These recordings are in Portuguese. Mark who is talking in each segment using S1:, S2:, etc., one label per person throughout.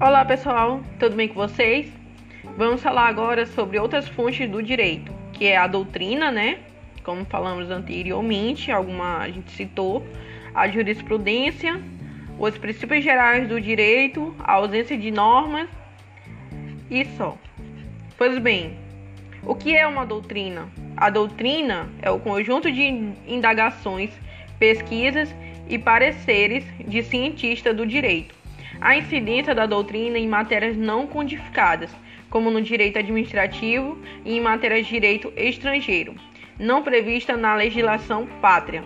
S1: Olá pessoal, tudo bem com vocês? Vamos falar agora sobre outras fontes do direito, que é a doutrina, né? Como falamos anteriormente, alguma a gente citou, a jurisprudência, os princípios gerais do direito, a ausência de normas e só. Pois bem, o que é uma doutrina? A doutrina é o conjunto de indagações, pesquisas e pareceres de cientistas do direito a incidência da doutrina em matérias não codificadas, como no direito administrativo e em matérias de direito estrangeiro, não prevista na legislação pátria.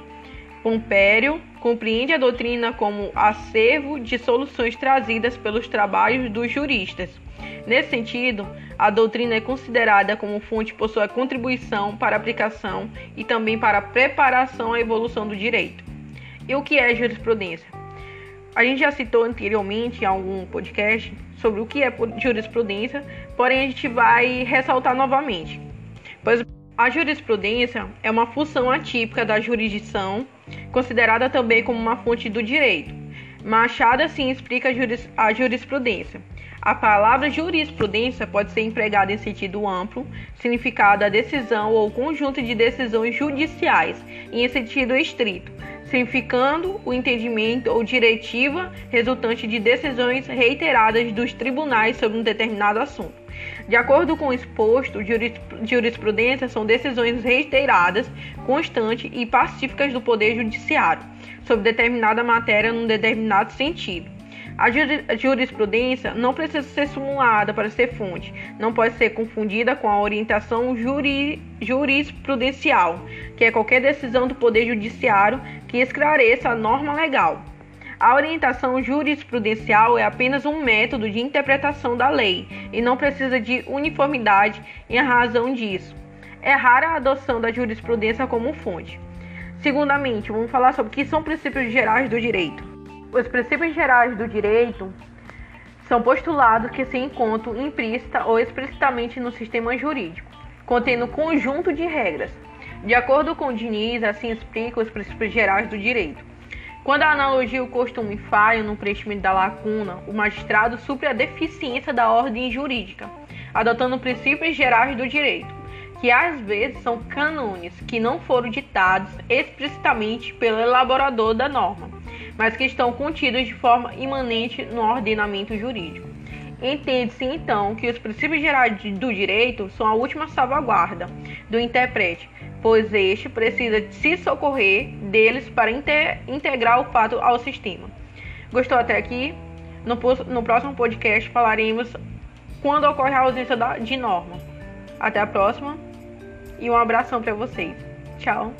S1: Pompério compreende a doutrina como acervo de soluções trazidas pelos trabalhos dos juristas. Nesse sentido, a doutrina é considerada como fonte por sua contribuição para a aplicação e também para a preparação à evolução do direito. E o que é jurisprudência? A gente já citou anteriormente em algum podcast sobre o que é jurisprudência, porém a gente vai ressaltar novamente. Pois a jurisprudência é uma função atípica da jurisdição, considerada também como uma fonte do direito. Machado assim explica a jurisprudência. A palavra jurisprudência pode ser empregada em sentido amplo, significado a decisão ou conjunto de decisões judiciais, em sentido estrito, significando o entendimento ou diretiva resultante de decisões reiteradas dos tribunais sobre um determinado assunto. De acordo com o exposto, jurisprudência são decisões reiteradas, constantes e pacíficas do Poder Judiciário sobre determinada matéria num determinado sentido. A jurisprudência não precisa ser simulada para ser fonte, não pode ser confundida com a orientação juri, jurisprudencial, que qualquer decisão do Poder Judiciário que esclareça a norma legal. A orientação jurisprudencial é apenas um método de interpretação da lei e não precisa de uniformidade em razão disso. É rara a adoção da jurisprudência como fonte. Segundamente, vamos falar sobre o que são princípios gerais do direito. Os princípios gerais do direito são postulados que se encontram implícita ou explicitamente no sistema jurídico, contendo conjunto de regras. De acordo com Diniz, assim explica os princípios gerais do direito. Quando a analogia e o costume falham no preenchimento da lacuna, o magistrado supre a deficiência da ordem jurídica, adotando princípios gerais do direito, que às vezes são cânones que não foram ditados explicitamente pelo elaborador da norma mas que estão contidos de forma imanente no ordenamento jurídico. Entende-se então que os princípios gerais do direito são a última salvaguarda do intérprete, pois este precisa se socorrer deles para integrar o fato ao sistema. Gostou até aqui? No, no próximo podcast falaremos quando ocorre a ausência de norma. Até a próxima e um abração para vocês. Tchau!